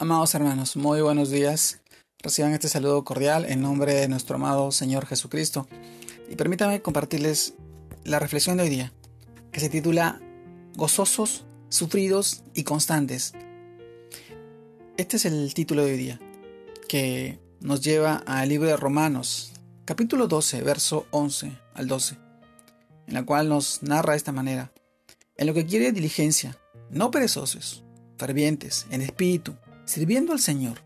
Amados hermanos, muy buenos días. Reciban este saludo cordial en nombre de nuestro amado Señor Jesucristo. Y permítame compartirles la reflexión de hoy día, que se titula Gozosos, sufridos y constantes. Este es el título de hoy día, que nos lleva al libro de Romanos, capítulo 12, verso 11 al 12, en la cual nos narra de esta manera, en lo que quiere diligencia, no perezosos, fervientes, en espíritu, sirviendo al Señor,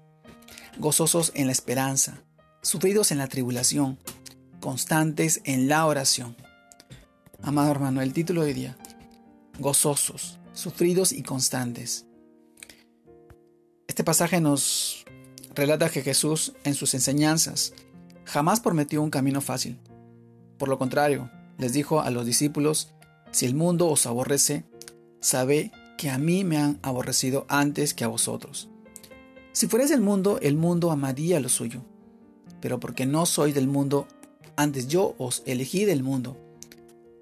gozosos en la esperanza, sufridos en la tribulación, constantes en la oración. Amado hermano, el título de día, gozosos, sufridos y constantes. Este pasaje nos relata que Jesús en sus enseñanzas jamás prometió un camino fácil. Por lo contrario, les dijo a los discípulos, si el mundo os aborrece, sabe que a mí me han aborrecido antes que a vosotros. Si fuerais del mundo, el mundo amaría lo suyo. Pero porque no soy del mundo, antes yo os elegí del mundo.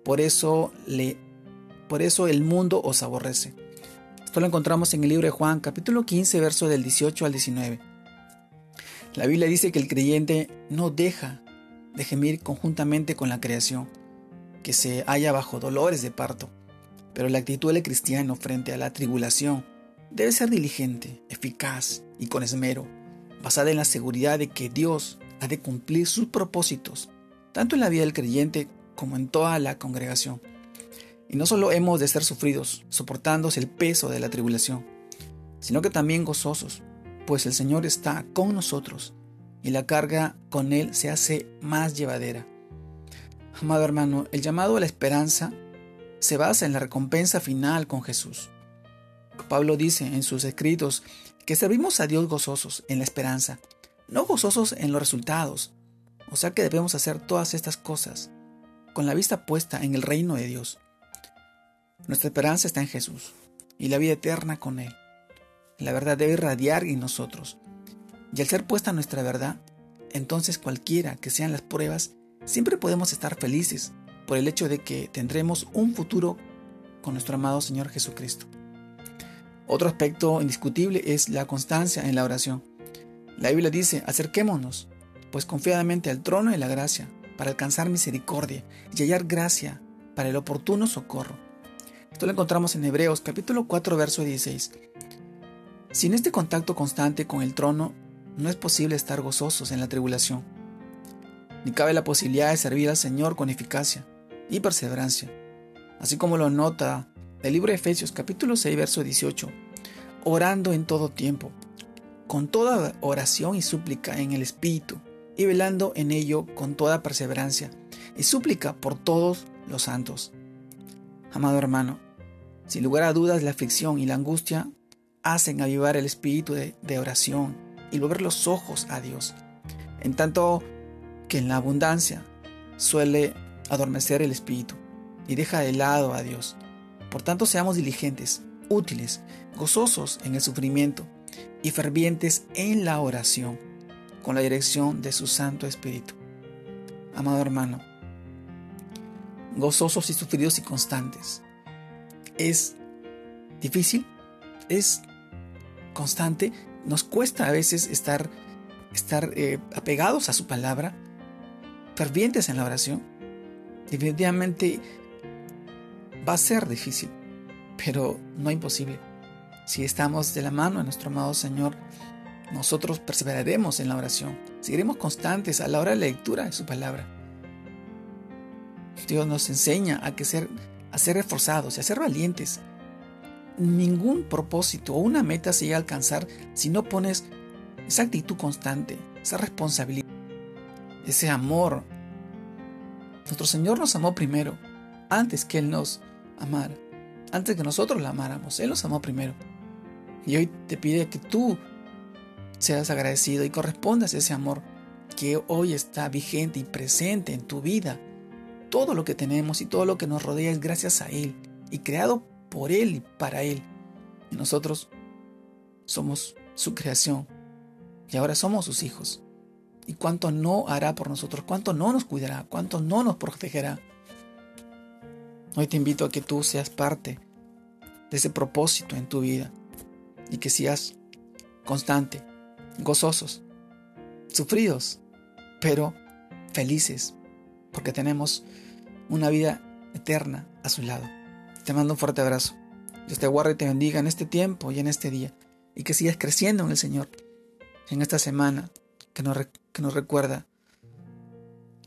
Por eso le por eso el mundo os aborrece. Esto lo encontramos en el libro de Juan, capítulo 15, verso del 18 al 19. La Biblia dice que el creyente no deja de gemir conjuntamente con la creación, que se halla bajo dolores de parto. Pero la actitud del cristiano frente a la tribulación debe ser diligente, eficaz y con esmero, basada en la seguridad de que Dios ha de cumplir sus propósitos, tanto en la vida del creyente como en toda la congregación. Y no solo hemos de ser sufridos, soportándose el peso de la tribulación, sino que también gozosos, pues el Señor está con nosotros y la carga con Él se hace más llevadera. Amado hermano, el llamado a la esperanza se basa en la recompensa final con Jesús. Pablo dice en sus escritos que servimos a Dios gozosos en la esperanza, no gozosos en los resultados. O sea que debemos hacer todas estas cosas con la vista puesta en el reino de Dios. Nuestra esperanza está en Jesús y la vida eterna con Él. La verdad debe irradiar en nosotros. Y al ser puesta nuestra verdad, entonces cualquiera que sean las pruebas, siempre podemos estar felices por el hecho de que tendremos un futuro con nuestro amado Señor Jesucristo. Otro aspecto indiscutible es la constancia en la oración. La Biblia dice, acerquémonos, pues confiadamente al trono de la gracia, para alcanzar misericordia y hallar gracia para el oportuno socorro. Esto lo encontramos en Hebreos capítulo 4, verso 16. Sin este contacto constante con el trono, no es posible estar gozosos en la tribulación, ni cabe la posibilidad de servir al Señor con eficacia y perseverancia, así como lo nota el libro de Efesios capítulo 6 verso 18, orando en todo tiempo, con toda oración y súplica en el Espíritu, y velando en ello con toda perseverancia y súplica por todos los santos. Amado hermano, sin lugar a dudas la aflicción y la angustia hacen avivar el espíritu de, de oración y volver los ojos a Dios, en tanto que en la abundancia suele adormecer el espíritu y deja de lado a Dios. Por tanto, seamos diligentes, útiles, gozosos en el sufrimiento y fervientes en la oración, con la dirección de su Santo Espíritu. Amado hermano, gozosos y sufridos y constantes. Es difícil, es constante, nos cuesta a veces estar, estar eh, apegados a su palabra, fervientes en la oración. Definitivamente Va a ser difícil, pero no imposible. Si estamos de la mano de nuestro amado Señor, nosotros perseveraremos en la oración, seguiremos constantes a la hora de la lectura de su palabra. Dios nos enseña a, que ser, a ser reforzados y a ser valientes. Ningún propósito o una meta se llega a alcanzar si no pones esa actitud constante, esa responsabilidad, ese amor. Nuestro Señor nos amó primero, antes que Él nos amar antes que nosotros la amáramos. Él nos amó primero. Y hoy te pide que tú seas agradecido y correspondas a ese amor que hoy está vigente y presente en tu vida. Todo lo que tenemos y todo lo que nos rodea es gracias a Él y creado por Él y para Él. Y nosotros somos su creación y ahora somos sus hijos. ¿Y cuánto no hará por nosotros? ¿Cuánto no nos cuidará? ¿Cuánto no nos protegerá? Hoy te invito a que tú seas parte de ese propósito en tu vida y que seas constante, gozosos, sufridos, pero felices, porque tenemos una vida eterna a su lado. Te mando un fuerte abrazo. Dios te guarde y te bendiga en este tiempo y en este día, y que sigas creciendo en el Señor en esta semana que nos, que nos recuerda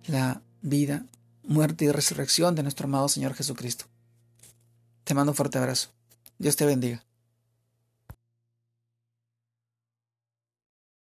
la vida, muerte y resurrección de nuestro amado Señor Jesucristo. Te mando un fuerte abrazo. Dios te bendiga.